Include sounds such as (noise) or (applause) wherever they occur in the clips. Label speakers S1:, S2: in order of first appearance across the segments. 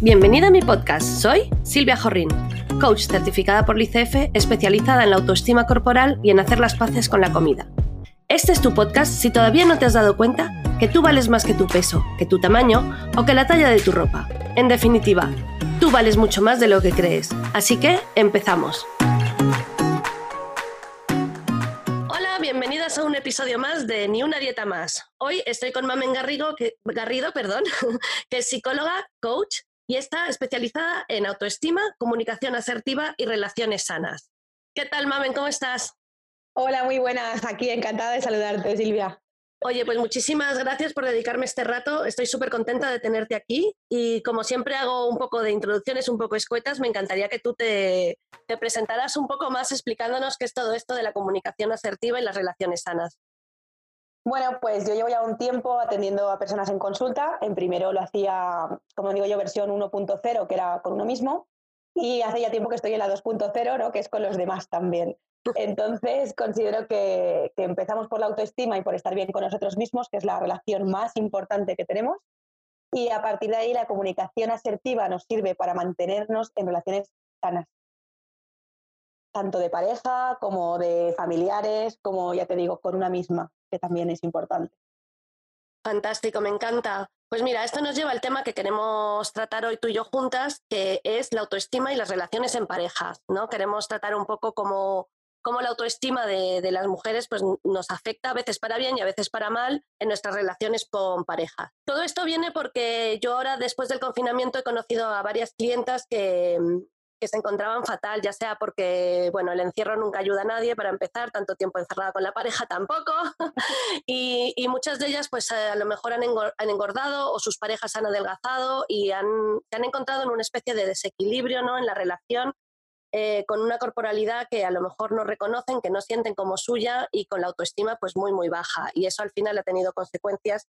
S1: Bienvenida a mi podcast. Soy Silvia Jorrín, coach certificada por l'ICF, especializada en la autoestima corporal y en hacer las paces con la comida. Este es tu podcast si todavía no te has dado cuenta que tú vales más que tu peso, que tu tamaño o que la talla de tu ropa. En definitiva, tú vales mucho más de lo que crees. Así que empezamos. Hola, bienvenidas a un episodio más de Ni una dieta más. Hoy estoy con Mamen Garrido, que, Garrido, perdón, (laughs) que es psicóloga, coach y está especializada en autoestima, comunicación asertiva y relaciones sanas. ¿Qué tal, Mamen? ¿Cómo estás?
S2: Hola, muy buenas. Aquí encantada de saludarte, Silvia.
S1: Oye, pues muchísimas gracias por dedicarme este rato. Estoy súper contenta de tenerte aquí y como siempre hago un poco de introducciones un poco escuetas, me encantaría que tú te, te presentaras un poco más explicándonos qué es todo esto de la comunicación asertiva y las relaciones sanas.
S2: Bueno, pues yo llevo ya un tiempo atendiendo a personas en consulta. En primero lo hacía, como digo yo, versión 1.0, que era con uno mismo. Y hace ya tiempo que estoy en la 2.0, ¿no? que es con los demás también. (laughs) Entonces, considero que, que, empezamos por la autoestima y por estar bien con nosotros mismos, que es la relación más importante que tenemos. Y a partir de ahí, la comunicación asertiva nos sirve para mantenernos en relaciones sanas tanto de pareja como de familiares, como ya te digo, con una misma, que también es importante.
S1: Fantástico, me encanta. Pues mira, esto nos lleva al tema que queremos tratar hoy tú y yo juntas, que es la autoestima y las relaciones en parejas, ¿no? Queremos tratar un poco cómo, cómo la autoestima de, de, las mujeres pues, nos afecta a veces para bien y a veces para mal en nuestras relaciones con pareja. Todo esto viene porque yo ahora, después del confinamiento, he conocido a varias clientas que, que se encontraban fatal, ya sea porque, bueno, el encierro nunca ayuda a nadie para empezar, tanto tiempo encerrada con la pareja tampoco, (laughs) y, muchas de ellas pues a lo mejor han, engordado o sus parejas han adelgazado y han, se han encontrado en una especie de desequilibrio ¿no? en la relación eh, con una corporalidad que a lo mejor no reconocen, que no sienten como suya y con la autoestima pues muy, muy baja. Y eso al final ha tenido consecuencias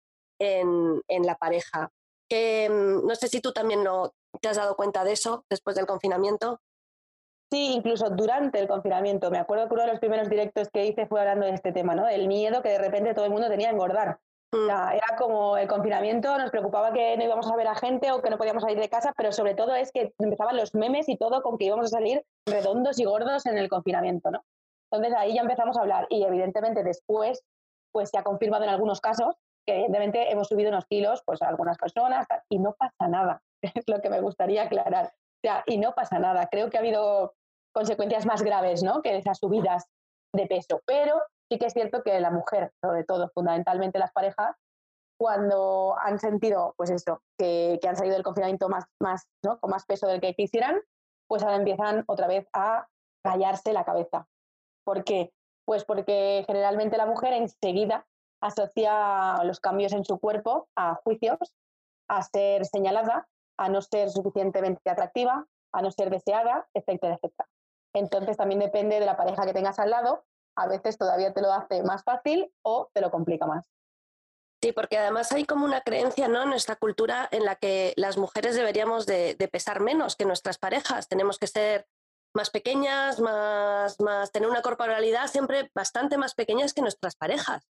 S1: en, en la pareja. Que, mm, no sé si tú también lo, ¿Te has dado cuenta de eso después del confinamiento?
S2: Sí, incluso durante el confinamiento. Me acuerdo que uno de los primeros directos que hice fue hablando de este tema, ¿no? El miedo que de repente todo el mundo tenía a engordar. Mm. era como el confinamiento, nos preocupaba que no íbamos a ver a gente o que no podíamos salir de casa, pero sobre todo es que empezaban los memes y todo con que íbamos a salir redondos y gordos en el confinamiento, ¿no? Entonces ahí ya empezamos a hablar y evidentemente después pues se ha confirmado en algunos casos que evidentemente hemos subido unos kilos pues a algunas personas y no pasa nada. Es (laughs) lo que me gustaría aclarar. Y no pasa nada. Creo que ha habido consecuencias más graves, ¿no? Que esas subidas de peso. Pero sí que es cierto que la mujer, sobre todo, fundamentalmente las parejas, cuando han sentido, pues que, que han salido del confinamiento más, más, ¿no? con más peso del que quisieran, pues ahora empiezan otra vez a rayarse la cabeza. ¿Por qué? Pues porque generalmente la mujer enseguida asocia los cambios en su cuerpo a juicios, a ser señalada a no ser suficientemente atractiva, a no ser deseada, etcétera, etcétera. Entonces también depende de la pareja que tengas al lado, a veces todavía te lo hace más fácil o te lo complica más.
S1: Sí, porque además hay como una creencia ¿no? en nuestra cultura en la que las mujeres deberíamos de, de pesar menos que nuestras parejas. Tenemos que ser más pequeñas, más, más, tener una corporalidad siempre bastante más pequeñas que nuestras parejas.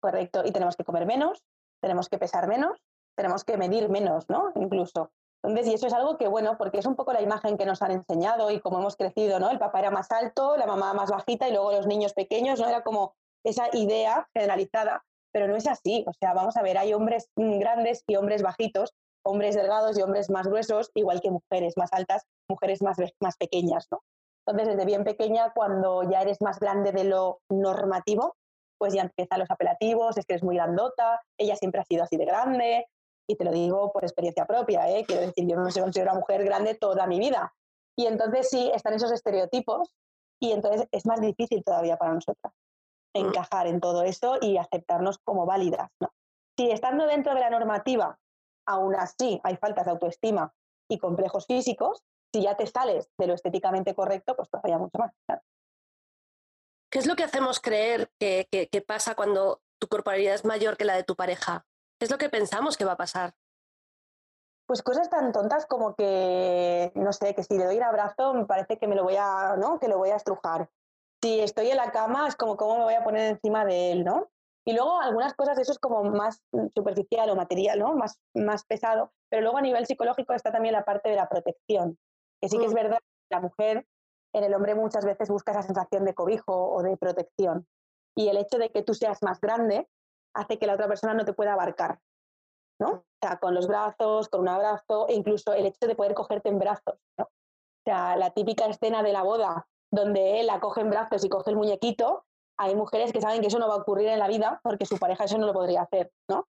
S2: Correcto, y tenemos que comer menos, tenemos que pesar menos, tenemos que medir menos, ¿no? Incluso. Entonces, y eso es algo que, bueno, porque es un poco la imagen que nos han enseñado y como hemos crecido, ¿no? El papá era más alto, la mamá más bajita y luego los niños pequeños, ¿no? Era como esa idea generalizada, pero no es así. O sea, vamos a ver, hay hombres grandes y hombres bajitos, hombres delgados y hombres más gruesos, igual que mujeres más altas, mujeres más, más pequeñas, ¿no? Entonces, desde bien pequeña, cuando ya eres más grande de lo normativo, pues ya empiezan los apelativos, es que eres muy grandota, ella siempre ha sido así de grande, y te lo digo por experiencia propia, ¿eh? quiero decir, yo no me considero una mujer grande toda mi vida. Y entonces sí, están esos estereotipos y entonces es más difícil todavía para nosotras mm. encajar en todo eso y aceptarnos como válidas. ¿no? Si estando dentro de la normativa, aún así hay faltas de autoestima y complejos físicos, si ya te sales de lo estéticamente correcto, pues todavía mucho más.
S1: ¿Qué es lo que hacemos creer que, que, que pasa cuando tu corporalidad es mayor que la de tu pareja? ¿Qué es lo que pensamos que va a pasar?
S2: Pues cosas tan tontas como que, no sé, que si le doy un abrazo me parece que me lo voy a, ¿no? Que lo voy a estrujar. Si estoy en la cama es como cómo me voy a poner encima de él, ¿no? Y luego algunas cosas, eso es como más superficial o material, ¿no? Más, más pesado. Pero luego a nivel psicológico está también la parte de la protección. Que sí que es mm. verdad que la mujer en el hombre muchas veces busca esa sensación de cobijo o de protección. Y el hecho de que tú seas más grande hace que la otra persona no te pueda abarcar. ¿no? O sea, con los brazos, con un abrazo, e incluso el hecho de poder cogerte en brazos, ¿no? O sea, la típica escena de la boda donde él la coge en brazos y coge el muñequito, hay mujeres que saben que eso no va a ocurrir en la vida porque su pareja eso no lo podría hacer, ¿no?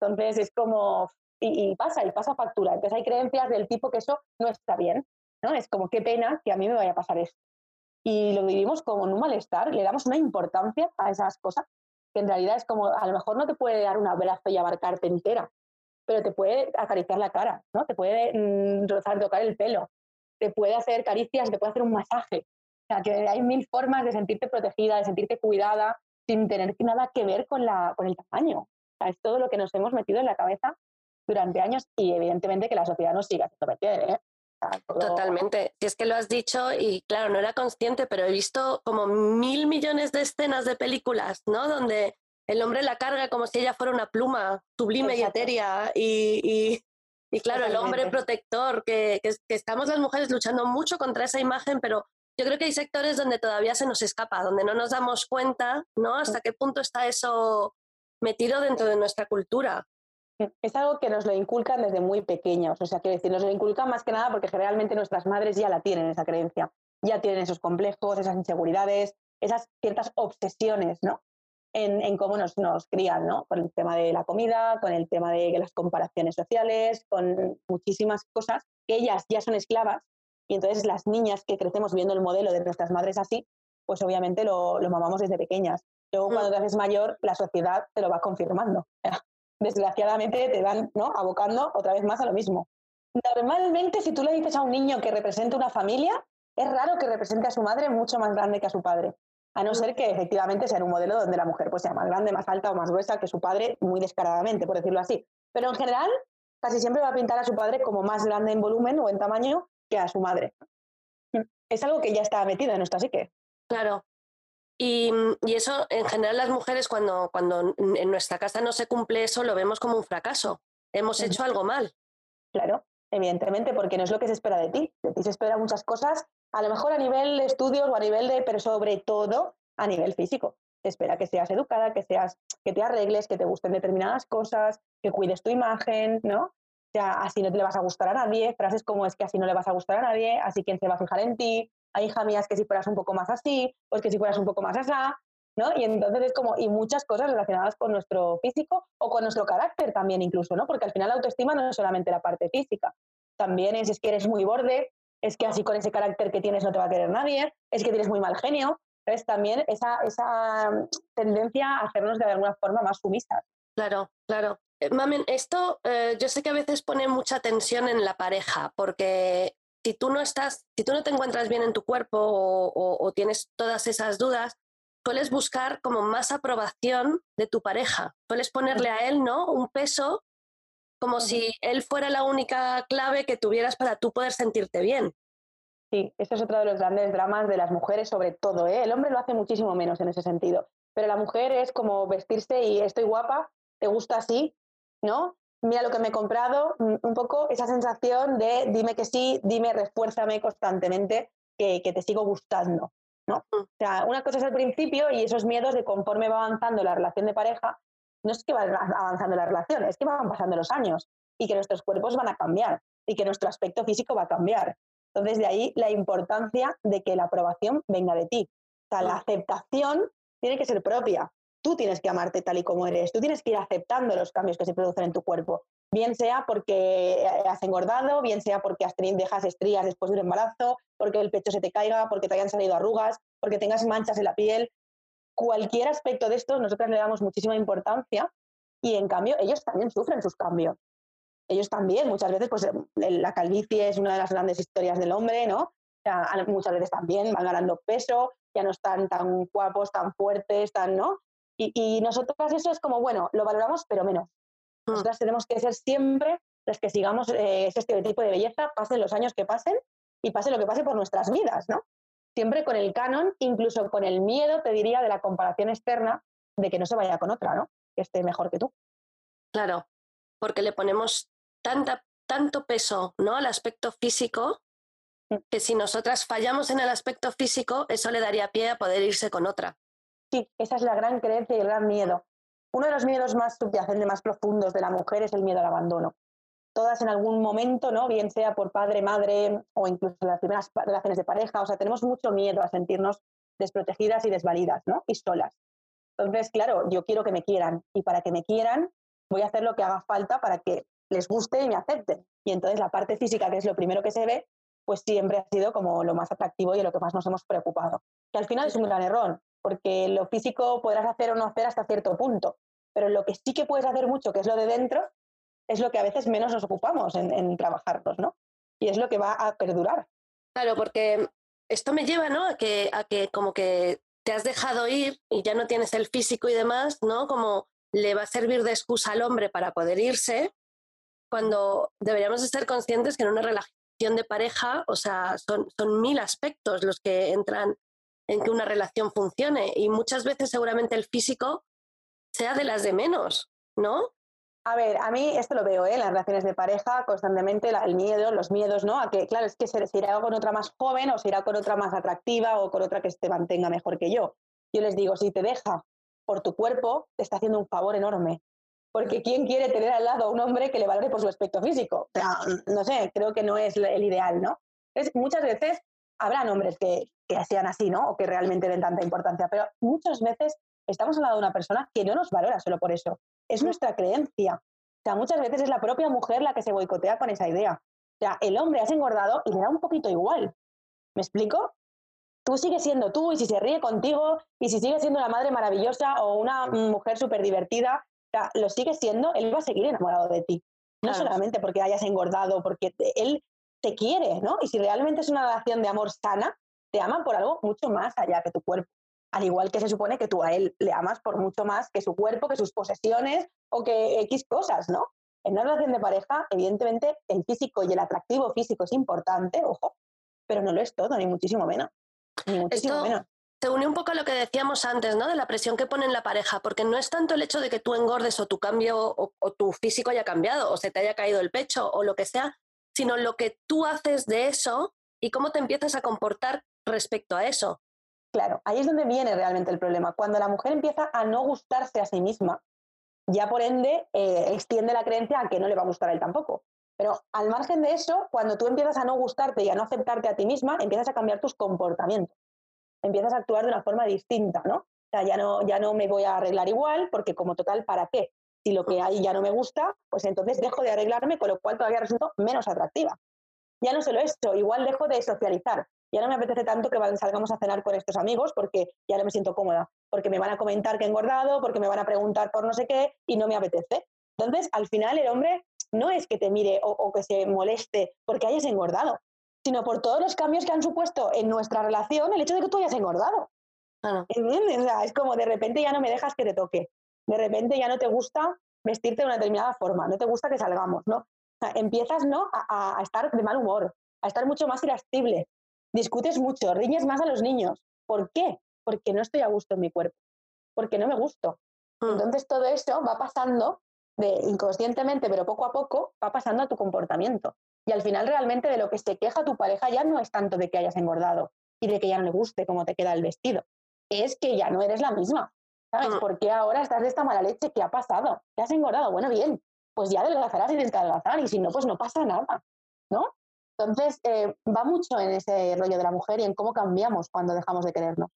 S2: Entonces es como, y, pasa, y pasa factura. Entonces hay creencias del tipo que eso no está bien, ¿no? Es como, qué pena que a mí me vaya a pasar esto. Y lo vivimos como en un malestar, le damos una importancia a esas cosas que en realidad es como, a lo mejor no te puede dar un abrazo y abarcarte entera, pero te puede acariciar la cara, ¿no? Te puede mm, rozar, tocar el pelo, te puede hacer caricias, te puede hacer un masaje, sea, que hay mil formas de sentirte protegida, de sentirte cuidada, sin tener nada que ver con, la, con el tamaño. O sea, es todo lo que nos hemos metido en la cabeza durante años y evidentemente que la sociedad nos siga haciendo meter, ¿eh?
S1: Totalmente. Si es que lo has dicho y claro, no era consciente, pero he visto como mil millones de escenas de películas, ¿no? Donde el hombre la carga como si ella fuera una pluma sublime y etérea y, y, claro, el hombre protector, que, que, estamos las mujeres luchando mucho contra esa imagen, pero yo creo que hay sectores donde todavía se nos escapa, donde no nos damos cuenta, ¿no? Hasta qué punto está eso metido dentro de nuestra cultura.
S2: Es algo que nos lo inculcan desde muy pequeños, o sea, quiero decir, nos lo inculcan más que nada porque generalmente nuestras madres ya la tienen esa creencia, ya tienen esos complejos, esas inseguridades, esas ciertas obsesiones, ¿no? En, en cómo nos, nos crían, ¿no? Con el tema de la comida, con el tema de las comparaciones sociales, con muchísimas cosas que ellas ya son esclavas y entonces las niñas que crecemos viendo el modelo de nuestras madres así, pues obviamente lo, lo mamamos desde pequeñas. Luego mm. cuando te haces mayor, la sociedad te lo va confirmando. (laughs) Desgraciadamente te van ¿no? abocando otra vez más a lo mismo. Normalmente si tú le dices a un niño que represente una familia, es raro que represente a su madre mucho más grande que a su padre. A no ser que efectivamente sea un modelo donde la mujer pues, sea más grande, más alta o más gruesa que su padre, muy descaradamente, por decirlo así. Pero en general, casi siempre va a pintar a su padre como más grande en volumen o en tamaño a su madre. Es algo que ya está metido en nuestra psique.
S1: Claro. Y, y, eso, en general, las mujeres, cuando, cuando en nuestra casa no se cumple eso, lo vemos como un fracaso. Hemos hecho algo mal.
S2: Claro, evidentemente, porque no es lo que se espera de ti. De ti se espera muchas cosas, a lo mejor a nivel de estudios o a nivel de, pero sobre todo a nivel físico. Se espera que seas educada, que seas, que te arregles, que te gusten determinadas cosas, que cuides tu imagen, ¿no? O sea, así no te le vas a gustar a nadie, frases como es que así no le vas a gustar a nadie, así quien se va a fijar en ti, hay hija mías que si fueras un poco más así, pues que si fueras un poco más asá, ¿no? Y entonces es como, y muchas cosas relacionadas con nuestro físico o con nuestro carácter también incluso, ¿no? Porque al final la autoestima no es solamente la parte física, también es, es que eres muy borde, es que así con ese carácter que tienes no te va a querer nadie, es que tienes muy mal genio, es también esa, esa mm, tendencia a hacernos de alguna forma más sumisas.
S1: Claro, claro. Eh, Mamen, esto eh, yo sé que a veces pone mucha tensión en la pareja, porque si tú no estás, si tú no te encuentras bien en tu cuerpo o, tienes todas esas dudas, sueles buscar como más aprobación de tu pareja. Sueles ponerle a él, ¿no? Un peso como si él fuera la única clave que tuvieras para tú poder sentirte bien.
S2: Sí, eso es otro de los grandes dramas de las mujeres, sobre todo. ¿eh? El hombre lo hace muchísimo menos en ese sentido. Pero la mujer es como vestirse y estoy guapa, te gusta así, ¿no? Mira lo que me he comprado, mm, un poco esa sensación de dime que sí, dime, refuérzame constantemente que, te sigo gustando, ¿no? Mm. O sea, una cosa es el principio y esos miedos de conforme va avanzando la relación de pareja, no es que va avanzando la relación, es que van pasando los años y que nuestros cuerpos van a cambiar y que nuestro aspecto físico va a cambiar. Entonces, de ahí la importancia de que la aprobación venga de ti. O sea, la mm. aceptación tiene que ser propia tú tienes que amarte tal y como eres, tú tienes que ir aceptando los cambios que se producen en tu cuerpo, bien sea porque has engordado, bien sea porque has tenido, dejas estrías después de un embarazo, porque el pecho se te caiga, porque te hayan salido arrugas, porque tengas manchas en la piel. Cualquier aspecto de estos nosotros le damos muchísima importancia y en cambio ellos también sufren sus cambios. Ellos también, muchas veces, pues la calvicie es una de las grandes historias del hombre, ¿no? muchas veces también van ganando peso, ya no están tan guapos, tan fuertes, tan, ¿no? Y, nosotras eso es como, bueno, lo valoramos, pero menos. Mm. Nosotras tenemos que ser siempre las que sigamos eh, ese estereotipo de belleza, pasen los años que pasen y pase lo que pase por nuestras vidas, ¿no? Siempre con el canon, incluso con el miedo, te diría, de la comparación externa, de que no se vaya con otra, ¿no? Que esté mejor que tú.
S1: Claro, porque le ponemos tanta, tanto peso ¿no? al aspecto físico mm. que si nosotras fallamos en el aspecto físico, eso le daría pie a poder irse con otra.
S2: Sí, esa es la gran creencia y el gran miedo. Uno de los miedos más subyacentes, más profundos de la mujer es el miedo al abandono. Todas en algún momento, ¿no? Bien sea por padre, madre o incluso las primeras relaciones de pareja, o sea, tenemos mucho miedo a sentirnos desprotegidas y desvalidas, ¿no? Y solas. Entonces, claro, yo quiero que me quieran y para que me quieran voy a hacer lo que haga falta para que les guste y me acepten. Y entonces la parte física, que es lo primero que se ve, pues siempre ha sido como lo más atractivo y de lo que más nos hemos preocupado. Que al final es un gran error, porque lo físico podrás hacer o no hacer hasta cierto punto, pero lo que sí que puedes hacer mucho, que es lo de dentro, es lo que a veces menos nos ocupamos en, en trabajarnos, ¿no? Y es lo que va a perdurar.
S1: Claro, porque esto me lleva, ¿no? A que, a que como que te has dejado ir y ya no tienes el físico y demás, ¿no? Como le va a servir de excusa al hombre para poder irse, cuando deberíamos estar conscientes que en una relación de pareja, o sea, son, son mil aspectos los que entran en que una relación funcione y muchas veces seguramente el físico sea de las de menos, ¿no?
S2: A ver, a mí esto lo veo ¿eh? en las relaciones de pareja constantemente, el miedo, los miedos, ¿no? A que, claro, es que se, se, irá con otra más joven o se irá con otra más atractiva o con otra que te mantenga mejor que yo. Yo les digo, si te deja por tu cuerpo, te está haciendo un favor enorme. Porque ¿quién quiere tener al lado a un hombre que le valore por su aspecto físico? No sé, creo que no es el ideal, ¿no? Entonces, muchas veces habrán hombres que, que sean así, ¿no? O que realmente den tanta importancia, pero muchas veces estamos al lado de una persona que no nos valora solo por eso. Es nuestra creencia. O sea, muchas veces es la propia mujer la que se boicotea con esa idea. O sea, el hombre has engordado y le da un poquito igual. ¿Me explico? Tú sigues siendo tú y si se ríe contigo y si sigues siendo una madre maravillosa o una mujer súper divertida, o sea, lo sigues siendo, él va a seguir enamorado de ti. No solamente porque hayas engordado, porque él te quiere, ¿no? Y si realmente es una relación de amor sana, te ama por algo mucho más allá que tu cuerpo. Al igual que se supone que tú a él le amas por mucho más que su cuerpo, que sus posesiones o que X cosas, ¿no? En una relación de pareja, evidentemente, el físico y el atractivo físico es importante, ojo, pero no lo es todo, ni muchísimo menos. Ni muchísimo
S1: Esto...
S2: menos
S1: se une un poco a lo que decíamos antes, ¿no? De la presión que pone en la pareja, porque no es tanto el hecho de que tú engordes o tu cambio o, o, tu físico haya cambiado o se te haya caído el pecho o lo que sea, sino lo que tú haces de eso y cómo te empiezas a comportar respecto a eso.
S2: Claro, ahí es donde viene realmente el problema. Cuando la mujer empieza a no gustarse a sí misma, ya por ende eh, extiende la creencia a que no le va a gustar a él tampoco. Pero al margen de eso, cuando tú empiezas a no gustarte y a no aceptarte a ti misma, empiezas a cambiar tus comportamientos. Empiezas a actuar de una forma distinta, ¿no? O sea, ya no, ya no me voy a arreglar igual, porque como total, ¿para qué? Si lo que hay ya no me gusta, pues entonces dejo de arreglarme, con lo cual todavía resulto menos atractiva. Ya no solo esto, igual dejo de socializar ya no me apetece tanto que salgamos a cenar con estos amigos porque ya no me siento cómoda, porque me van a comentar que he engordado, porque me van a preguntar por no sé qué y no me apetece. Entonces, al final el hombre no es que te mire o, o que se moleste porque hayas engordado, sino por todos los cambios que han supuesto en nuestra relación el hecho de que tú hayas engordado.
S1: Ah.
S2: ¿Entiendes? O sea, es como de repente ya no me dejas que te toque, de repente ya no te gusta vestirte de una determinada forma, no te gusta que salgamos, ¿no? O sea, empiezas ¿no? a, a, estar de mal humor, a estar mucho más irascible, discutes mucho, riñes más a los niños. ¿Por qué? Porque no estoy a gusto en mi cuerpo, porque no me gusto. Mm. Entonces todo eso va pasando de inconscientemente, pero poco a poco va pasando a tu comportamiento. Y al final realmente de lo que se queja tu pareja ya no es tanto de que hayas engordado y de que ya no le guste cómo te queda el vestido, es que ya no eres la misma. ¿Sabes? Mm. ¿Por qué ahora estás de esta mala leche? ¿Qué ha pasado? ¿Te has engordado? Bueno, bien, pues ya adelgazarás y adelgazar y si no, pues no pasa nada, ¿no? Entonces, eh, va mucho en ese rollo de la mujer y en cómo cambiamos cuando dejamos de querernos.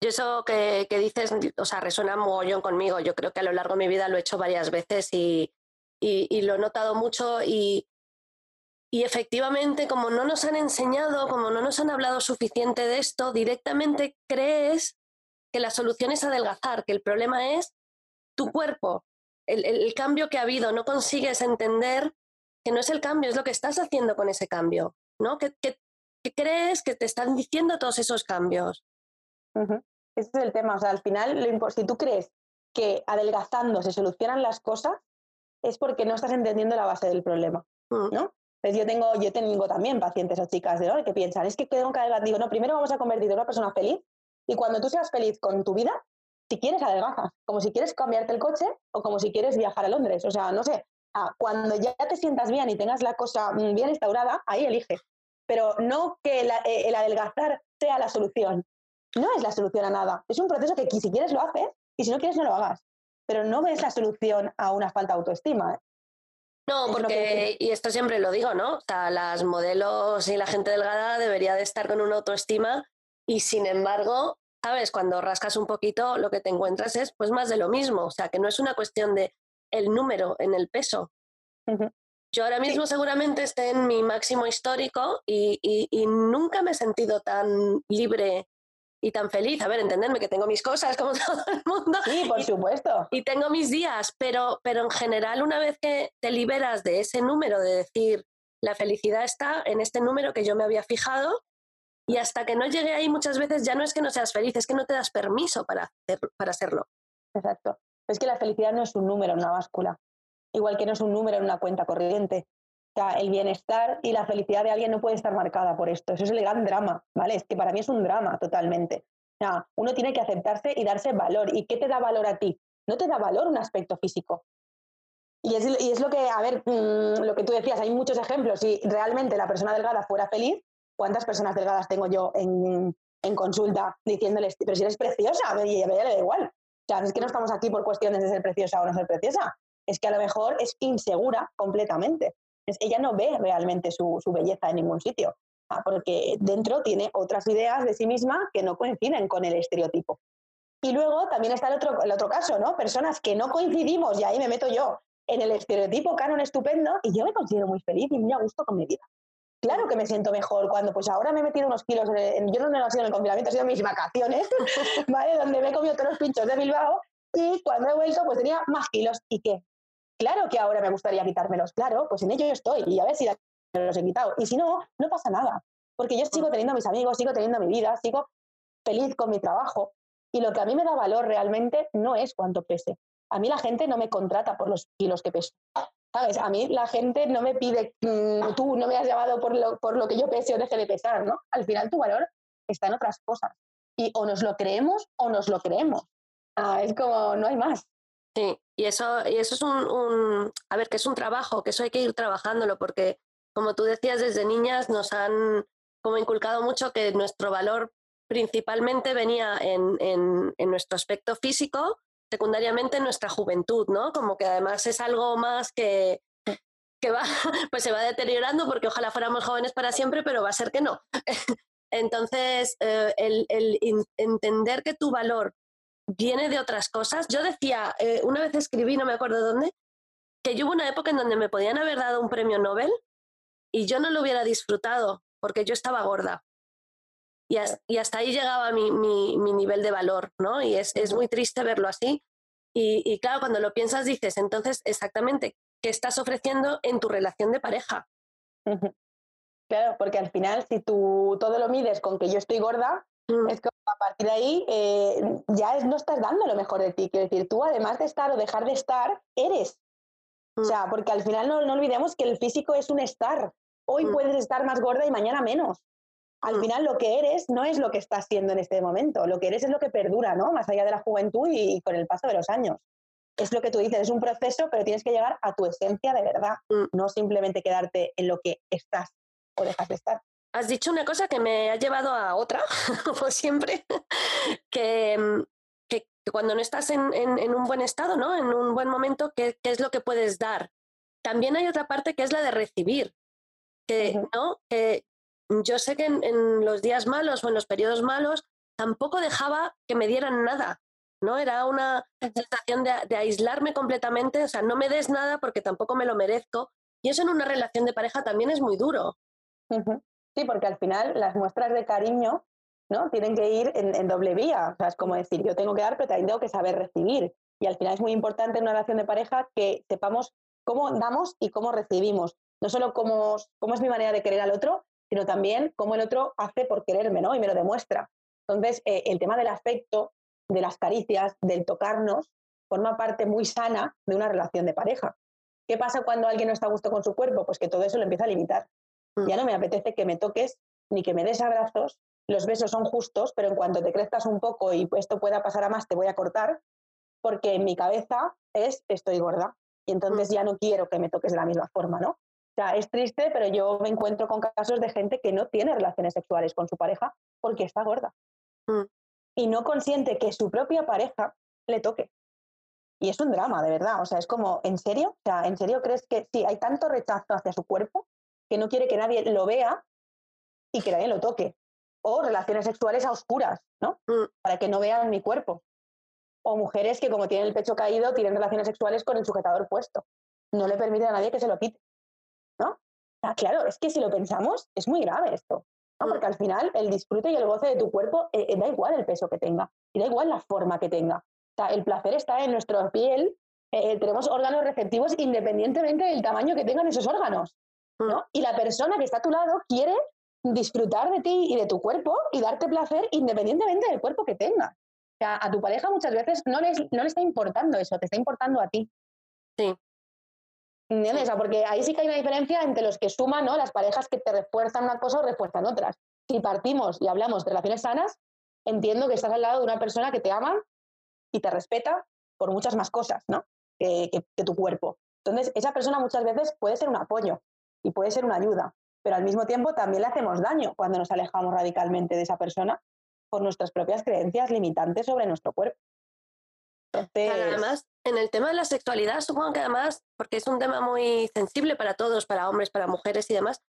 S1: Y eso que, que, dices, o sea, resuena mogollón conmigo. Yo creo que a lo largo de mi vida lo he hecho varias veces y, y, y lo he notado mucho y, y efectivamente, como no nos han enseñado, como no nos han hablado suficiente de esto, directamente crees que la solución es adelgazar, que el problema es tu cuerpo, el, el, cambio que ha habido. No consigues entender que no es el cambio, es lo que estás haciendo con ese cambio, ¿no? ¿Qué, qué, qué crees que te están diciendo todos esos cambios?
S2: Uh -huh. Ese es el tema, o sea, al final, lo si tú crees que adelgazando se solucionan las cosas, es porque no estás entendiendo la base del problema, uh -huh. ¿no? Entonces yo tengo, yo tengo también pacientes o chicas de ¿no? que piensan, es que tengo que adelgazar, digo, no, primero vamos a convertirte en una persona feliz y cuando tú seas feliz con tu vida, si quieres adelgazas, como si quieres cambiarte el coche o como si quieres viajar a Londres. O sea, no sé, ah, cuando ya te sientas bien y tengas la cosa mm, bien instaurada, ahí elige. Pero no que eh, el adelgazar sea la solución. No es la solución a nada. Es un proceso que si quieres lo haces y si no quieres no lo hagas. Pero no es la solución a una falta de autoestima. ¿eh?
S1: No, porque, y esto siempre lo digo, ¿no? O sea, las modelos y la gente delgada debería de estar con una autoestima y sin embargo, sabes, cuando rascas un poquito lo que te encuentras es pues más de lo mismo, o sea, que no es una cuestión de el número en el peso. Yo ahora mismo seguramente esté en mi máximo histórico y, y, nunca me he sentido tan libre y tan feliz. A ver, entenderme que tengo mis cosas como (laughs) todo el mundo.
S2: Sí, por supuesto.
S1: Y tengo mis días, pero, pero en general una vez que te liberas de ese número, de decir, la felicidad está en este número que yo me había fijado, y hasta que no llegue ahí muchas veces ya no es que no seas feliz, es que no te das permiso para, hacer, para serlo.
S2: Exacto. Es que la felicidad no es un número en una báscula, igual que no es un número en una cuenta corriente. O sea, el bienestar y la felicidad de alguien no puede estar marcada por esto. Eso es el gran drama, ¿vale? Es que para mí es un drama totalmente. O sea, uno tiene que aceptarse y darse valor. ¿Y qué te da valor a ti? No te da valor un aspecto físico. Y es, y es lo que, a ver, mm, lo que tú decías, hay muchos ejemplos. Si realmente la persona delgada fuera feliz, ¿cuántas personas delgadas tengo yo en, en consulta diciéndoles, pero si eres preciosa, a ella le da igual? O sea, es que no estamos aquí por cuestiones de ser preciosa o no ser preciosa. Es que a lo mejor es insegura completamente ella no ve realmente su, belleza en ningún sitio, ah, porque dentro tiene otras ideas de sí misma que no coinciden con el estereotipo. Y luego también está el otro, el otro caso, ¿no? Personas que no coincidimos, y ahí me meto yo, en el estereotipo canon estupendo, y yo me considero muy feliz y muy a gusto con mi vida. Claro que me siento mejor cuando, pues ahora me he metido unos kilos, en, yo no he sido en el confinamiento, ha sido mis vacaciones. (laughs) Donde me he comido todos los pinchos de Bilbao, y cuando he vuelto, pues tenía más kilos. ¿Y qué? Claro que ahora me gustaría quitármelos, claro, pues en ello yo estoy y a ver si los he quitado. Y si no, no pasa nada, porque yo sigo teniendo a mis amigos, sigo teniendo mi vida, sigo feliz con mi trabajo. Y lo que a mí me da valor realmente no es cuánto pese. A mí la gente no me contrata por los kilos que peso. ¿Sabes? A mí la gente no me pide, mm, tú no me has llamado por lo, por lo que yo pese o deje de pesar, ¿no? Al final tu valor está en otras cosas. Y o nos lo creemos o nos lo creemos. Ah, es como, no hay más.
S1: Sí, y eso, y eso es un, a ver, que es un trabajo, que eso hay que ir trabajándolo, porque como tú decías, desde niñas nos han como inculcado mucho que nuestro valor principalmente venía en, en, nuestro aspecto físico, secundariamente en nuestra juventud, ¿no? Como que además es algo más que, que va, (laughs) pues se va deteriorando porque ojalá fuéramos jóvenes para siempre, pero va a ser que no. (laughs) Entonces, eh, el, el, entender que tu valor viene de otras cosas. Yo decía, eh, una vez escribí, no me acuerdo dónde, que yo hubo una época en donde me podían haber dado un premio Nobel y yo no lo hubiera disfrutado porque yo estaba gorda. Y, hasta ahí llegaba mi, nivel de valor, ¿no? Y es, muy triste verlo así. Y, claro, cuando lo piensas dices, entonces, exactamente, ¿qué estás ofreciendo en tu relación de pareja?
S2: Claro, porque al final, si tú todo lo mides con que yo estoy gorda, Mm. Es que a partir de ahí eh, ya no estás dando lo mejor de ti. Quiero decir, tú además de estar o dejar de estar, eres. O mm. sea, porque al final no, olvidemos que el físico es un estar. Hoy mm. puedes estar más gorda y mañana menos. Al final lo que eres no es lo que estás siendo en este momento. Lo que eres es lo que perdura, ¿no? Más allá de la juventud y, con el paso de los años. Es lo que tú dices, es un proceso, pero tienes que llegar a tu esencia de verdad, no simplemente quedarte en lo que estás o dejas de estar
S1: has dicho una cosa que me ha llevado a otra, (laughs) como siempre, (laughs) que, mm, que, cuando no estás en, en, un buen estado, ¿no? en un buen momento, ¿qué, ¿qué, es lo que puedes dar? También hay otra parte que es la de recibir. Que, ¿no? que yo sé que en, los días malos o en los periodos malos tampoco dejaba que me dieran nada. ¿no? Era una sensación de, de, aislarme completamente, o sea, no me des nada porque tampoco me lo merezco. Y eso en una relación de pareja también es muy duro.
S2: Sí, porque al final las muestras de cariño ¿no? tienen que ir en, doble vía. O sea, es como decir, yo tengo que dar, pero también tengo que saber recibir. Y al final es muy importante en una relación de pareja que sepamos cómo damos y cómo recibimos. No solo cómo, cómo es mi manera de querer al otro, sino también cómo el otro hace por quererme, ¿no? Y me lo demuestra. Entonces, eh, el tema del afecto, de las caricias, del tocarnos, forma parte muy sana de una relación de pareja. ¿Qué pasa cuando alguien no está a gusto con su cuerpo? Pues que todo eso lo empieza a limitar. Mm. Ya no me apetece que me toques, ni que me des abrazos, los besos son justos, pero en cuanto te crezcas un poco y esto pueda pasar a más, te voy a cortar, porque en mi cabeza es estoy gorda y entonces ya no quiero que me toques de la misma forma, ¿no? O sea, es triste, pero yo me encuentro con casos de gente que no tiene relaciones sexuales con su pareja porque está gorda. Mm. Y no consiente que su propia pareja le toque. Y es un drama, de verdad. O sea, es como, ¿en serio? O sea, ¿en serio crees que sí, hay tanto rechazo hacia su cuerpo que no quiere que nadie lo vea y que nadie lo toque? O relaciones sexuales a oscuras, ¿no? Mm. Para que no vean mi cuerpo. O mujeres que como tienen el pecho caído tienen relaciones sexuales con el sujetador puesto. No le permiten a nadie que se lo quite. ¿No? claro, es que si lo pensamos, es muy grave esto. Mm. Porque al final el disfrute y el goce de tu cuerpo eh, eh, da igual el peso que tenga y da igual la forma que tenga el placer está en nuestra piel, eh, tenemos órganos receptivos independientemente del tamaño que tengan esos órganos. ¿no? Mm. Y la persona que está a tu lado quiere disfrutar de ti y de tu cuerpo y darte placer independientemente del cuerpo que tengas. O sea, a tu pareja muchas veces no, no le está importando eso, te está importando a ti.
S1: Sí.
S2: ¿Entiendes? porque ahí sí que hay una diferencia entre los que suman, ¿no? Las parejas que te refuerzan una cosa o refuerzan otras. Si partimos y hablamos de relaciones sanas, entiendo que estás al lado de una persona que te ama, y te respeta por muchas más cosas, ¿no? Que, tu cuerpo. Entonces, esa persona muchas veces puede ser un apoyo y puede ser una ayuda, pero al mismo tiempo también le hacemos daño cuando nos alejamos radicalmente de esa persona por nuestras propias creencias limitantes sobre nuestro cuerpo.
S1: Además, en el tema de la sexualidad, supongo que además, porque es un tema muy sensible para todos, para hombres, para mujeres y demás,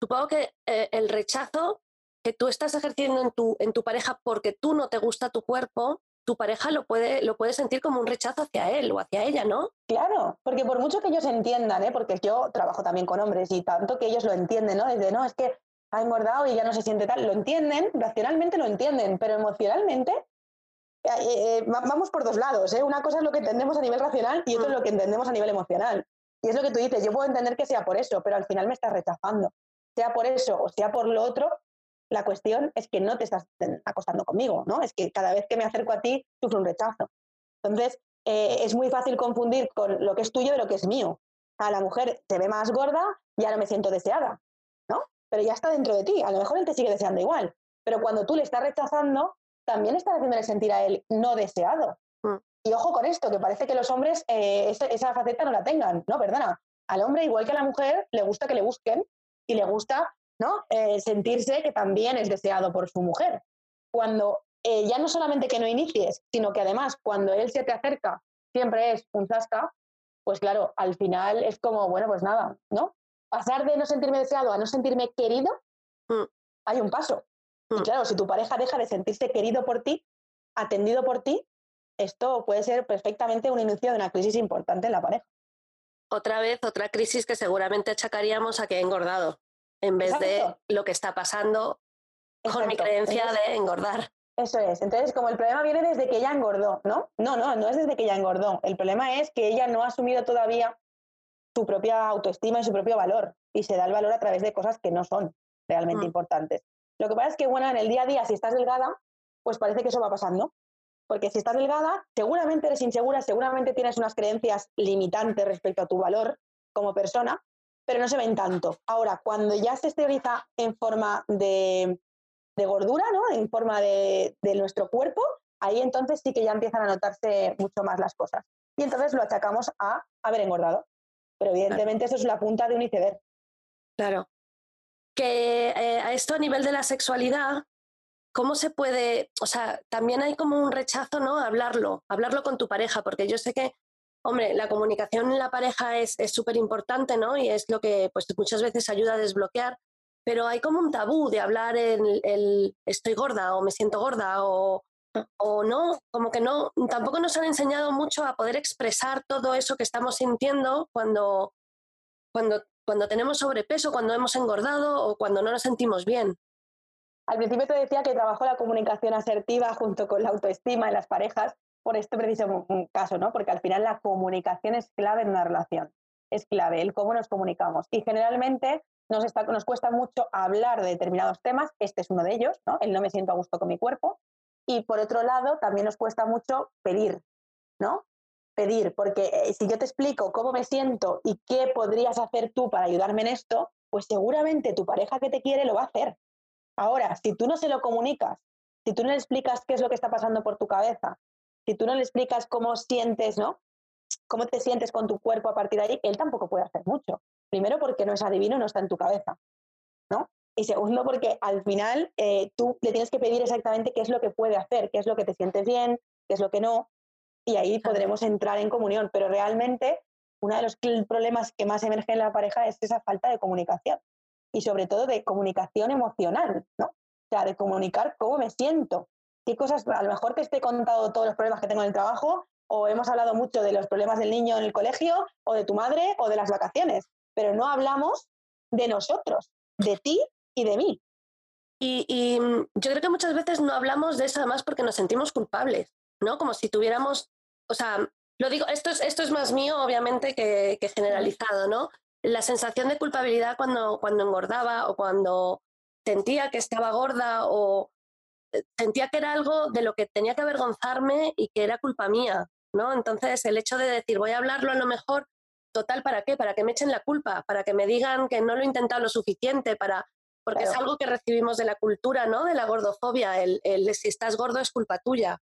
S1: supongo que eh, el rechazo que tú estás ejerciendo en tu, en tu pareja porque tú no te gusta tu cuerpo, tu pareja lo puede, lo puede sentir como un rechazo hacia él o hacia ella, ¿no?
S2: Claro, porque por mucho que ellos entiendan, ¿eh? porque yo trabajo también con hombres y tanto que ellos lo entienden, ¿no? Desde, no, es que ha engordado y ya no se siente tal, lo entienden, racionalmente lo entienden, pero emocionalmente eh, eh, vamos por dos lados, ¿eh? Una cosa es lo que entendemos a nivel racional y otra es mm. lo que entendemos a nivel emocional. Y es lo que tú dices, yo puedo entender que sea por eso, pero al final me estás rechazando. Sea por eso o sea por lo otro, la cuestión es que no te estás acostando conmigo, ¿no? Es que cada vez que me acerco a ti sufro un rechazo. Entonces, eh, es muy fácil confundir con lo que es tuyo de lo que es mío. A la mujer se ve más gorda, ya no me siento deseada, ¿no? Pero ya está dentro de ti. A lo mejor él te sigue deseando igual. Pero cuando tú le estás rechazando, también estás haciéndole sentir a él no deseado. Mm. Y ojo con esto, que parece que los hombres eh, esa faceta no la tengan. No, perdona. Al hombre, igual que a la mujer, le gusta que le busquen y le gusta ¿no? Eh, sentirse que también es deseado por su mujer. Cuando eh, ya no solamente que no inicies, sino que además cuando él se te acerca siempre es un zasca, pues claro, al final es como, bueno, pues nada, ¿no? Pasar de no sentirme deseado a no sentirme querido, mm. hay un paso. Y claro, si tu pareja deja de sentirse querido por ti, atendido por ti, esto puede ser perfectamente un inicio de una crisis importante en la pareja.
S1: Otra vez, otra crisis que seguramente achacaríamos a que he engordado en vez de lo que está pasando con mi creencia de engordar.
S2: Eso es. Entonces, como el problema viene desde que ella engordó, ¿no? No, no, no es desde que ella engordó. El problema es que ella no ha asumido todavía su propia autoestima y su propio valor. Y se da el valor a través de cosas que no son realmente mm. importantes. Lo que pasa es que, bueno, en el día a día, si estás delgada, pues parece que eso va pasando. Porque si estás delgada, seguramente eres insegura, seguramente tienes unas creencias limitantes respecto a tu valor como persona, pero no se ven tanto. Ahora, cuando ya se exterioriza en forma de, gordura, ¿no? en forma de, nuestro cuerpo, ahí entonces sí que ya empiezan a notarse mucho más las cosas. Y entonces lo achacamos a haber engordado. Pero evidentemente eso es la punta de un iceberg.
S1: Claro. Que eh, a esto a nivel de la sexualidad, ¿cómo se puede, o sea, también hay como un rechazo, ¿no? Hablarlo, hablarlo con tu pareja, porque yo sé que Hombre, la comunicación en la pareja es súper importante, ¿no? Y es lo que pues, muchas veces ayuda a desbloquear, pero hay como un tabú de hablar el, el estoy gorda o me siento gorda o, o no, como que no, tampoco nos han enseñado mucho a poder expresar todo eso que estamos sintiendo cuando, cuando, cuando tenemos sobrepeso, cuando hemos engordado o cuando no nos sentimos bien.
S2: Al principio te decía que trabajo la comunicación asertiva junto con la autoestima en las parejas por este preciso caso, ¿no? Porque al final la comunicación es clave en una relación, es clave el cómo nos comunicamos. Y generalmente nos, nos cuesta mucho hablar de determinados temas, este es uno de ellos, ¿no? El no me siento a gusto con mi cuerpo. Y por otro lado, también nos cuesta mucho pedir, ¿no? Pedir, porque eh, si yo te explico cómo me siento y qué podrías hacer tú para ayudarme en esto, pues seguramente tu pareja que te quiere lo va a hacer. Ahora, si tú no se lo comunicas, si tú no le explicas qué es lo que está pasando por tu cabeza, si tú no le explicas cómo sientes, ¿no? Cómo te sientes con tu cuerpo a partir de ahí, él tampoco puede hacer mucho. Primero porque no es adivino, no está en tu cabeza, ¿no? Y segundo porque al final eh, tú le tienes que pedir exactamente qué es lo que puede hacer, qué es lo que te sientes bien, qué es lo que no, y ahí podremos entrar en comunión. Pero realmente uno de los problemas que más emerge en la pareja es esa falta de comunicación y sobre todo de comunicación emocional, ¿no? O sea, de comunicar cómo me siento, qué cosas, a lo mejor te esté contado todos los problemas que tengo en el trabajo o hemos hablado mucho de los problemas del niño en el colegio o de tu madre o de las vacaciones, pero no hablamos de nosotros, de ti y de mí.
S1: Y, y, mm, yo creo que muchas veces no hablamos de eso además porque nos sentimos culpables, ¿no? Como si tuviéramos, o sea, lo digo, esto es, esto es más mío obviamente que, que generalizado, ¿no? La sensación de culpabilidad cuando, cuando engordaba o cuando sentía que estaba gorda o eh, sentía que era algo de lo que tenía que avergonzarme y que era culpa mía, ¿no? Entonces el hecho de decir voy a hablarlo a lo mejor, total, ¿para qué? Para que me echen la culpa, para que me digan que no lo he intentado lo suficiente, para porque es algo que recibimos de la cultura, ¿no? De la gordofobia, el, el si estás gordo es culpa tuya.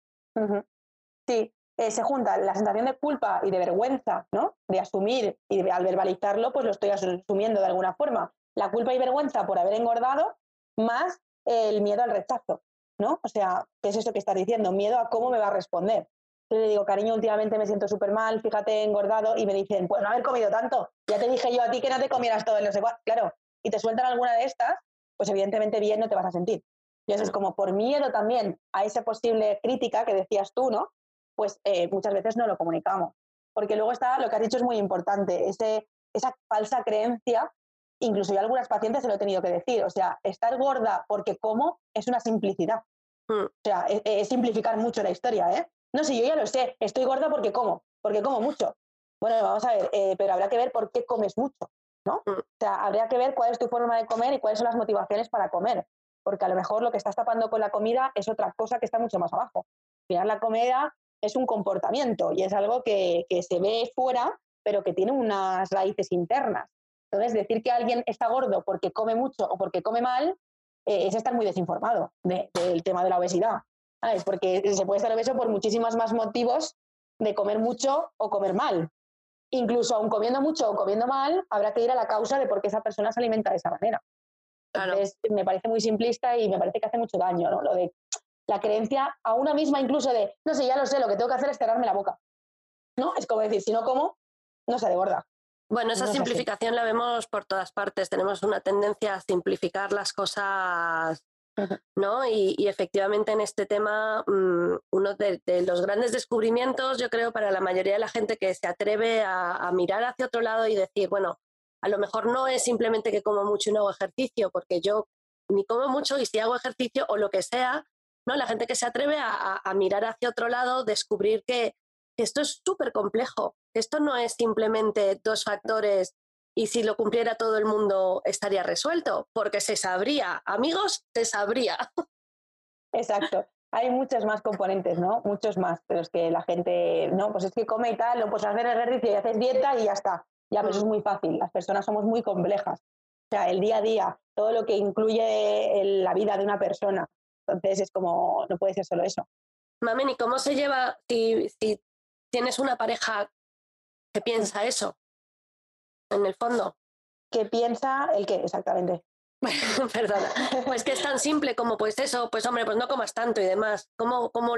S2: Sí, eh, se junta la sensación de culpa y de vergüenza, ¿no? De asumir y al verbalizarlo, pues lo estoy asumiendo de alguna forma. La culpa y vergüenza por haber engordado, más el miedo al rechazo, ¿no? O sea, ¿qué es eso que estás diciendo? Miedo a cómo me va a responder. Yo le digo, cariño, últimamente me siento súper mal, fíjate, engordado, y me dicen, pues no haber comido tanto. Ya te dije yo a ti que no te comieras todo no sé cuál. Claro, y te sueltan alguna de estas, pues evidentemente bien no te vas a sentir. Y eso es como por miedo también a esa posible crítica que decías tú, ¿no? Pues eh, muchas veces no lo comunicamos. Porque luego está, lo que has dicho es muy importante, ese, esa falsa creencia, incluso yo a algunas pacientes se lo he tenido que decir, o sea, estar gorda porque como es una simplicidad. Mm. O sea, es, simplificar mucho la historia, ¿eh? No, si yo ya lo sé, estoy gorda porque como, porque como mucho. Bueno, vamos a ver, eh, pero habrá que ver por qué comes mucho, ¿no? Mm. O sea, habría que ver cuál es tu forma de comer y cuáles son las motivaciones para comer, porque a lo mejor lo que estás tapando con la comida es otra cosa que está mucho más abajo. Al final la comida es un comportamiento y es algo que, se ve fuera, pero que tiene unas raíces internas. Entonces, decir que alguien está gordo porque come mucho o porque come mal eh, es estar muy desinformado del tema de la obesidad. Es Porque se puede estar obeso por muchísimos más motivos de comer mucho o comer mal. Incluso aun comiendo mucho o comiendo mal, habrá que ir a la causa de por qué esa persona se alimenta de esa manera. Entonces, me parece muy simplista y me parece que hace mucho daño, ¿no? Lo de la creencia a una misma incluso de, no sé, ya lo sé, lo que tengo que hacer es cerrarme la boca. ¿No? Es como decir, si no como, no se gorda.
S1: Bueno, esa simplificación la vemos por todas partes. Tenemos una tendencia a simplificar las cosas, (laughs) ¿no? Y, efectivamente en este tema, mm, uno de, los grandes descubrimientos, yo creo, para la mayoría de la gente que se atreve a, a, mirar hacia otro lado y decir, bueno, a lo mejor no es simplemente que como mucho y no hago ejercicio, porque yo ni como mucho y si hago ejercicio o lo que sea, ¿no? La gente que se atreve a, mirar hacia otro lado, descubrir que, esto es súper complejo, esto no es simplemente dos factores y si lo cumpliera todo el mundo estaría resuelto, porque se sabría, amigos, se sabría. (laughs)
S2: Exacto. Hay muchos más componentes, ¿no? Muchos más, pero es que la gente, no, pues es que come y tal, no pues hacer ejercicio y haces dieta y ya está. Ya, pero eso es muy fácil. Las personas somos muy complejas. O sea, el día a día, todo lo que incluye la vida de una persona, entonces es como, no puede ser solo eso.
S1: Mamen, ¿y cómo se lleva si, si tienes una pareja que piensa eso? En el fondo.
S2: ¿Qué piensa el qué exactamente? (laughs)
S1: Perdona. Pues que es tan simple como pues eso, pues hombre, pues no comas tanto y demás. ¿Cómo, cómo,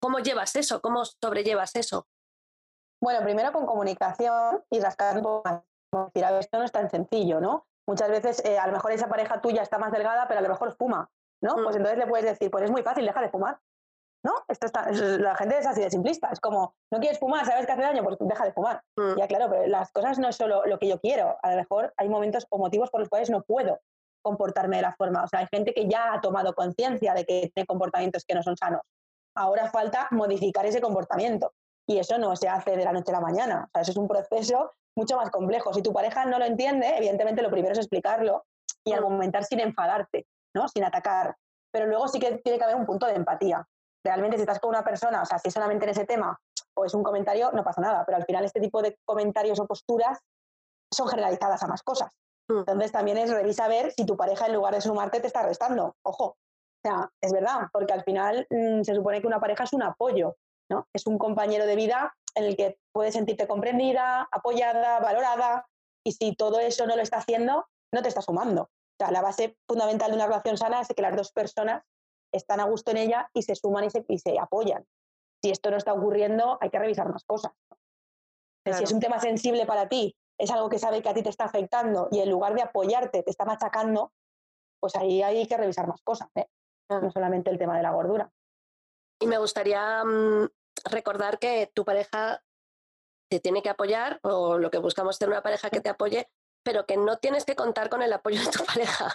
S1: cómo llevas eso? ¿Cómo sobrellevas eso?
S2: Bueno, primero con comunicación y rascar un poco más. Decir, a ver, esto no es tan sencillo, ¿no? Muchas veces eh, a lo mejor esa pareja tuya está más delgada, pero a lo mejor fuma. ¿No? Mm. Pues entonces le puedes decir, pues es muy fácil, deja de fumar. ¿No? Esto está, la gente es así de simplista. Es como, no quieres fumar, sabes que hace daño, pues deja de fumar. Mm. Ya, claro, pero las cosas no es solo lo que yo quiero. A lo mejor hay momentos o motivos por los cuales no puedo comportarme de la forma. O sea, hay gente que ya ha tomado conciencia de que tiene comportamientos que no son sanos. Ahora falta modificar ese comportamiento. Y eso no se hace de la noche a la mañana. O sea, eso es un proceso mucho más complejo. Si tu pareja no lo entiende, evidentemente lo primero es explicarlo y mm. argumentar sin enfadarte. Sin atacar. Pero luego sí que tiene que haber un punto de empatía. Realmente si estás con una persona, o sea, si es solamente en ese tema o es un comentario, no pasa nada. Pero al final este tipo de comentarios o posturas son generalizadas a más cosas. Mm. Entonces también es revisa ver si tu pareja en lugar de sumarte te está restando. Ojo, o sea, es verdad, porque al final mm, se supone que una pareja es un apoyo, ¿no? Es un compañero de vida en el que puedes sentirte comprendida, apoyada, valorada, y si todo eso no lo está haciendo, no te está sumando. O sea, la base fundamental de una relación sana es que las dos personas están a gusto en ella y se suman y se, y se apoyan. Si esto no está ocurriendo, hay que revisar más cosas. Si es un tema sensible para ti, es algo que sabe que a ti te está afectando y en lugar de apoyarte te está machacando, pues ahí hay que revisar más cosas, ¿eh? no solamente el tema de la gordura.
S1: Y me gustaría mm, recordar que tu pareja te tiene que apoyar o lo que buscamos es tener una pareja que te apoye, pero que no tienes que contar con el apoyo de tu (laughs) pareja,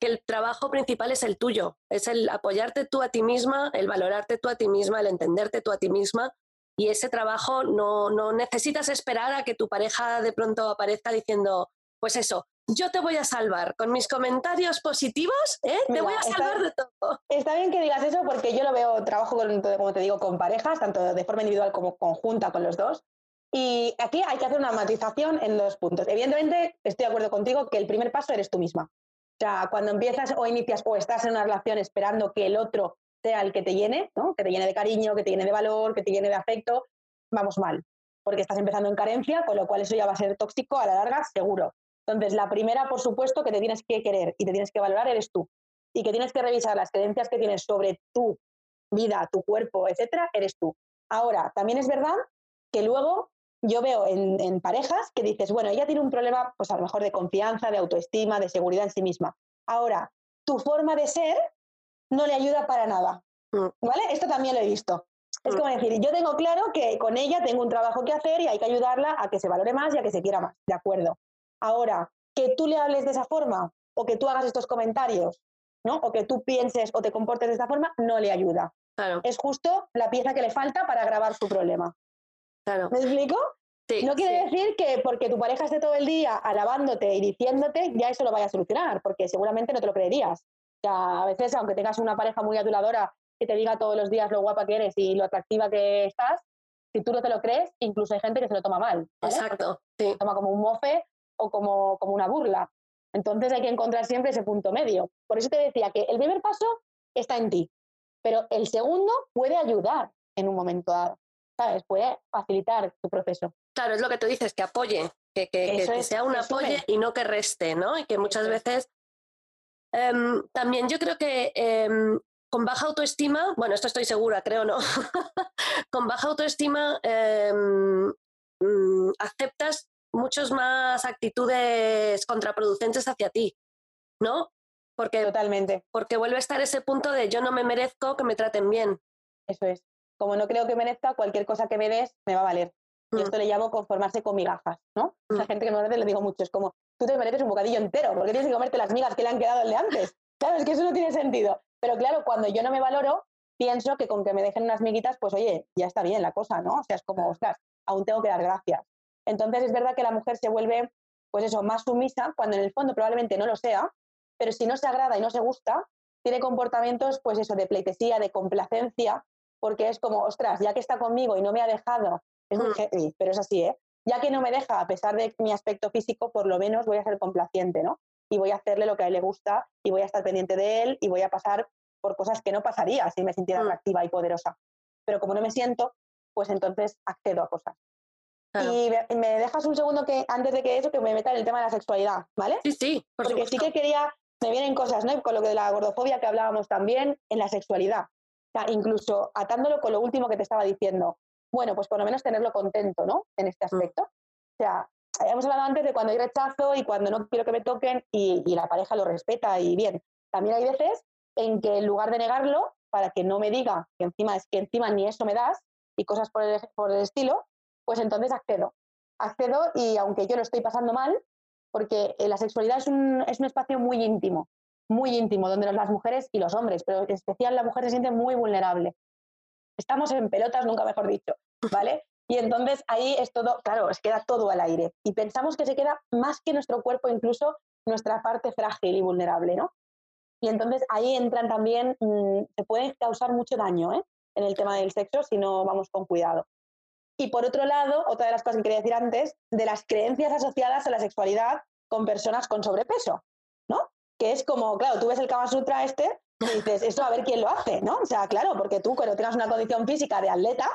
S1: que el trabajo principal es el tuyo, es el apoyarte tú a ti misma, el valorarte tú a ti misma, el entenderte tú a ti misma y ese trabajo no, no necesitas esperar a que tu pareja de pronto aparezca diciendo, pues eso, yo te voy a salvar con mis comentarios positivos, ¿eh? te voy a salvar de todo.
S2: Está bien que digas eso porque yo lo veo, trabajo, con, como te digo, con parejas, tanto de forma individual como conjunta con los dos. Y aquí hay que hacer una matización en dos puntos. Evidentemente, estoy de acuerdo contigo que el primer paso eres tú misma. O sea, cuando empiezas o inicias o estás en una relación esperando que el otro sea el que te llene, ¿no? que te llene de cariño, que te llene de valor, que te llene de afecto, vamos mal, porque estás empezando en carencia, con lo cual eso ya va a ser tóxico a la larga, seguro. Entonces, la primera, por supuesto, que te tienes que querer y te tienes que valorar eres tú. Y que tienes que revisar las creencias que tienes sobre tu vida, tu cuerpo, etcétera, eres tú. Ahora, también es verdad que luego yo veo en, en, parejas que dices, bueno, ella tiene un problema, pues a lo mejor de confianza, de autoestima, de seguridad en sí misma. Ahora, tu forma de ser no le ayuda para nada. Mm. ¿Vale? Esto también lo he visto. Es mm. como decir, yo tengo claro que con ella tengo un trabajo que hacer y hay que ayudarla a que se valore más y a que se quiera más. De acuerdo. Ahora, que tú le hables de esa forma o que tú hagas estos comentarios, ¿no? O que tú pienses o te comportes de esta forma, no le ayuda. Es justo la pieza que le falta para agravar su problema.
S1: Claro.
S2: ¿Me explico? No quiere decir que porque tu pareja esté todo el día alabándote y diciéndote, ya eso lo vaya a solucionar, porque seguramente no te lo creerías a veces, aunque tengas una pareja muy aduladora que te diga todos los días lo guapa que eres y lo atractiva que estás, si tú no te lo crees, incluso hay gente que se lo toma mal.
S1: Exacto.
S2: Sí. Se toma como un mofe o como, como una burla. Entonces hay que encontrar siempre ese punto medio. Por eso te decía que el primer paso está en ti, pero el segundo puede ayudar en un momento dado. ¿Sabes? Puede facilitar tu proceso.
S1: Claro, es lo que tú dices, que apoye, que, que, sea un apoyo y no que reste, ¿no? Y que muchas veces Em, también yo creo que em, con baja autoestima, bueno, esto estoy segura, creo, ¿no? (laughs) con baja autoestima em, mm, aceptas muchas más actitudes contraproducentes hacia ti, ¿no?
S2: Porque, Totalmente.
S1: Porque vuelve a estar ese punto de yo no me merezco que me traten bien.
S2: Eso es. Como no creo que merezca, cualquier cosa que me des me va a valer. Y mm. esto le llamo conformarse con migajas, ¿no? La mm. gente que no le digo mucho, es como, tú te mereces un bocadillo entero, porque tienes que comerte las migas que le han quedado el de antes. Claro, es que eso no tiene sentido. Pero claro, cuando yo no me valoro, pienso que con que me dejen unas miguitas, pues oye, ya está bien la cosa, ¿no? O sea, es como, ostras, aún tengo que dar gracias. Entonces es verdad que la mujer se vuelve, pues eso, más sumisa, cuando en el fondo probablemente no lo sea, pero si no se agrada y no se gusta, tiene comportamientos, pues eso, de pleitesía, de complacencia, porque es como, ostras, ya que está conmigo y no me ha dejado, es muy mm. pero es así, ¿eh? ya que no me deja, a pesar de mi aspecto físico, por lo menos voy a ser complaciente, ¿no? Y voy a hacerle lo que a él le gusta y voy a estar pendiente de él y voy a pasar por cosas que no pasaría si me sintiera mm. atractiva y poderosa. Pero como no me siento, pues entonces accedo a cosas. Y me dejas un segundo que antes de que eso, que me meta en el tema de la sexualidad, ¿vale?
S1: Sí, sí,
S2: Porque sí que quería, me vienen cosas, ¿no? Con lo que de la gordofobia que hablábamos también, en la sexualidad. O sea, incluso atándolo con lo último que te estaba diciendo bueno, pues por lo menos tenerlo contento, ¿no? En este mm. aspecto. O sea, hemos hablado antes de cuando hay rechazo y cuando no quiero que me toquen y, la pareja lo respeta y bien. También hay veces en que en lugar de negarlo, para que no me diga que encima es que encima ni eso me das y cosas por el, por el estilo, pues entonces accedo. Accedo y aunque yo lo estoy pasando mal, porque eh, la sexualidad es un, es un espacio muy íntimo, muy íntimo, donde las mujeres y los hombres, pero en especial la mujer se siente muy vulnerable. Estamos en pelotas, nunca mejor dicho. ¿vale? Y entonces ahí es todo, claro, se queda todo al aire. Y pensamos que se queda más que nuestro cuerpo, incluso nuestra parte frágil y vulnerable, ¿no? Y entonces ahí entran también, mm, se puede causar mucho daño ¿eh? en el tema del sexo si no vamos con cuidado. Y por otro lado, otra de las cosas que quería decir antes, de las creencias asociadas a la sexualidad con personas con sobrepeso, ¿no? Que es como, claro, tú ves el Kama Sutra este y dices, esto a ver quién lo hace, ¿no? O sea, claro, porque tú cuando tengas una condición física de atleta,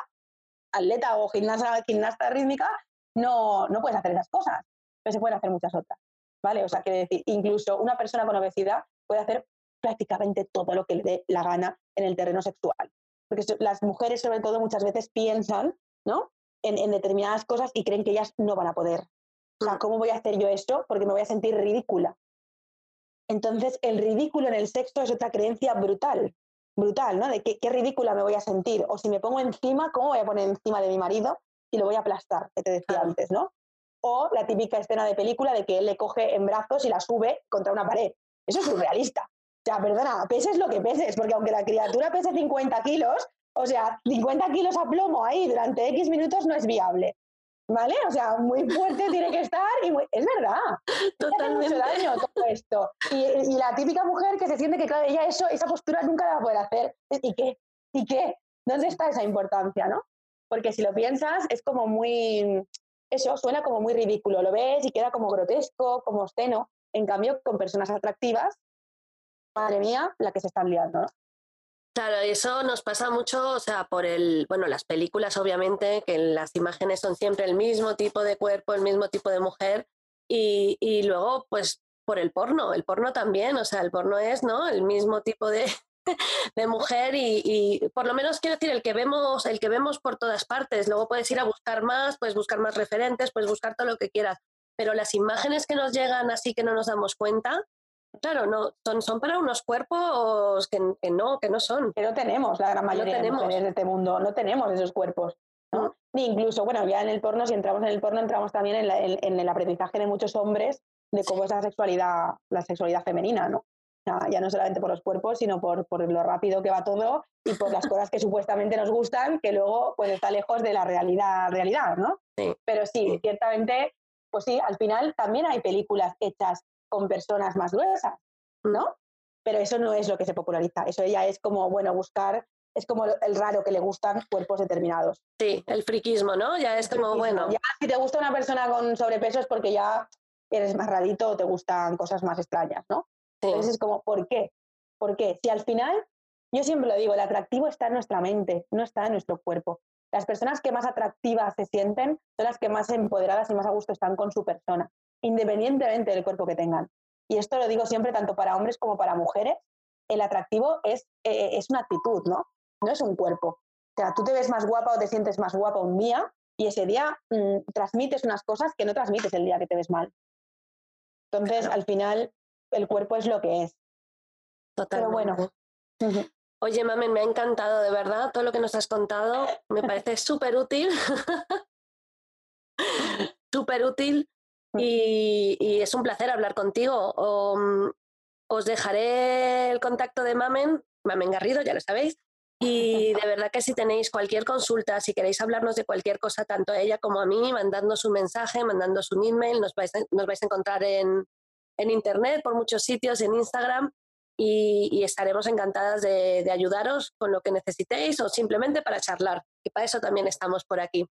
S2: atleta o gimnasta, gimnasta rítmica, no, no puedes hacer esas cosas, pero se pueden hacer muchas otras, ¿vale? O sea, quiere decir, incluso una persona con obesidad puede hacer prácticamente todo lo que le dé la gana en el terreno sexual. Porque las mujeres, sobre todo, muchas veces piensan, ¿no? En, en determinadas cosas y creen que ellas no van a poder. O sea, ¿cómo voy a hacer yo esto? Porque me voy a sentir ridícula. Entonces, el ridículo en el sexo es otra creencia brutal, brutal, ¿no? De qué, qué ridícula me voy a sentir. O si me pongo encima, ¿cómo voy a poner encima de mi marido y lo voy a aplastar, que te decía antes, ¿no? O la típica escena de película de que él le coge en brazos y la sube contra una pared. Eso es surrealista. O sea, perdona, peses lo que peses, porque aunque la criatura pese 50 kilos, o sea, 50 kilos a plomo ahí durante X minutos no es viable. ¿Vale? O sea, muy fuerte tiene que estar y es verdad.
S1: Totalmente.
S2: Hace mucho daño todo esto. Y, la típica mujer que se siente que, claro, ella eso, esa postura nunca la va a poder hacer. ¿Y qué? ¿Y qué? ¿Dónde está esa importancia, no? Porque si lo piensas, es como muy. Eso suena como muy ridículo. Lo ves y queda como grotesco, como obsceno. En cambio, con personas atractivas, madre mía, la que se están liando, ¿no?
S1: Claro, eso nos pasa mucho, o sea, por el, bueno, las películas obviamente, que las imágenes son siempre el mismo tipo de cuerpo, el mismo tipo de mujer, y, y luego, pues, por el porno, el porno también, o sea, el porno es, ¿no? El mismo tipo de, (laughs) de mujer y, y, por lo menos quiero decir el que vemos el que vemos por todas partes luego puedes ir a buscar más puedes buscar más referentes puedes buscar todo lo que quieras pero las imágenes que nos llegan así que no nos damos cuenta Claro, no, son, son para unos cuerpos que, no, que no son.
S2: Que no tenemos, la gran mayoría de mujeres de este mundo, no tenemos esos cuerpos. ¿no? Mm. Ni incluso, bueno, ya en el porno, si entramos en el porno, entramos también en, el aprendizaje de muchos hombres de cómo es la sexualidad, la sexualidad femenina, ¿no? ya no solamente por los cuerpos, sino por, por, lo rápido que va todo y por las (laughs) cosas que supuestamente nos gustan, que luego pues está lejos de la realidad, realidad ¿no?
S1: Sí.
S2: Pero sí, ciertamente, pues sí, al final también hay películas hechas con personas más gruesas, ¿no? Pero eso no es lo que se populariza, eso ya es como, bueno, buscar, es como el raro que le gustan cuerpos determinados.
S1: Sí, el friquismo, ¿no? Ya es como, bueno.
S2: Ya si te gusta una persona con sobrepeso es porque ya eres más rarito o te gustan cosas más extrañas, ¿no? Entonces es como, ¿por qué? ¿Por qué? Si al final, yo siempre lo digo, el atractivo está en nuestra mente, no está en nuestro cuerpo. Las personas que más atractivas se sienten son las que más empoderadas y más a gusto están con su persona independientemente del cuerpo que tengan. Y esto lo digo siempre tanto para hombres como para mujeres. El atractivo es, eh, es una actitud, ¿no? No es un cuerpo. O sea, tú te ves más guapa o te sientes más guapa un día y ese día mm, transmites unas cosas que no transmites el día que te ves mal. Entonces, al final, el cuerpo es lo que es.
S1: Totalmente. Pero bueno. Oye, Mamen, me ha encantado, de verdad, todo lo que nos has contado. Me parece (laughs) súper útil. súper (laughs) útil Mm. Y, es un placer hablar contigo. Os dejaré el contacto de Mamen, Mamen Garrido, ya lo sabéis. Y de verdad que si tenéis cualquier consulta, si queréis hablarnos de cualquier cosa, tanto a ella como a mí, mandándonos un mensaje, mandándonos un email, nos vais a, nos vais a encontrar en, en internet, por muchos sitios, en Instagram. Y, estaremos encantadas de ayudaros con lo que necesitéis o simplemente para charlar, y para eso también estamos por aquí.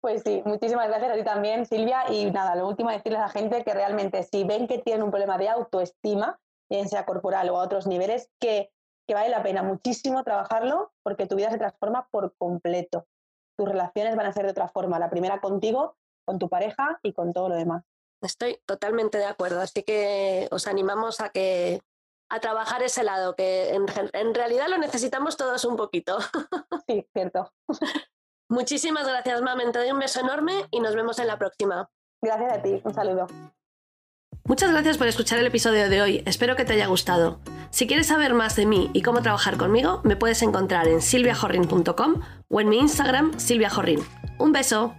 S2: Pues sí, muchísimas gracias a ti también, Silvia. Y nada, lo último, decirles a la gente que realmente si ven que tienen un problema de autoestima, bien sea corporal o a otros niveles, que, que vale la pena muchísimo trabajarlo porque tu vida se transforma por completo. Tus relaciones van a ser de otra forma. La primera contigo, con tu pareja y con todo lo demás.
S1: Estoy totalmente de acuerdo. Así que os animamos a que a trabajar ese lado, que en, en realidad lo necesitamos todos un poquito.
S2: Sí, cierto. (laughs)
S1: Muchísimas gracias, Mamen. Te doy un beso enorme y nos vemos en la próxima.
S2: Gracias a ti. Un saludo.
S1: Muchas gracias por escuchar el episodio de hoy. Espero que te haya gustado. Si quieres saber más de mí y cómo trabajar conmigo, me puedes encontrar en silviajorrin.com o en mi Instagram, silviajorrin. Un beso.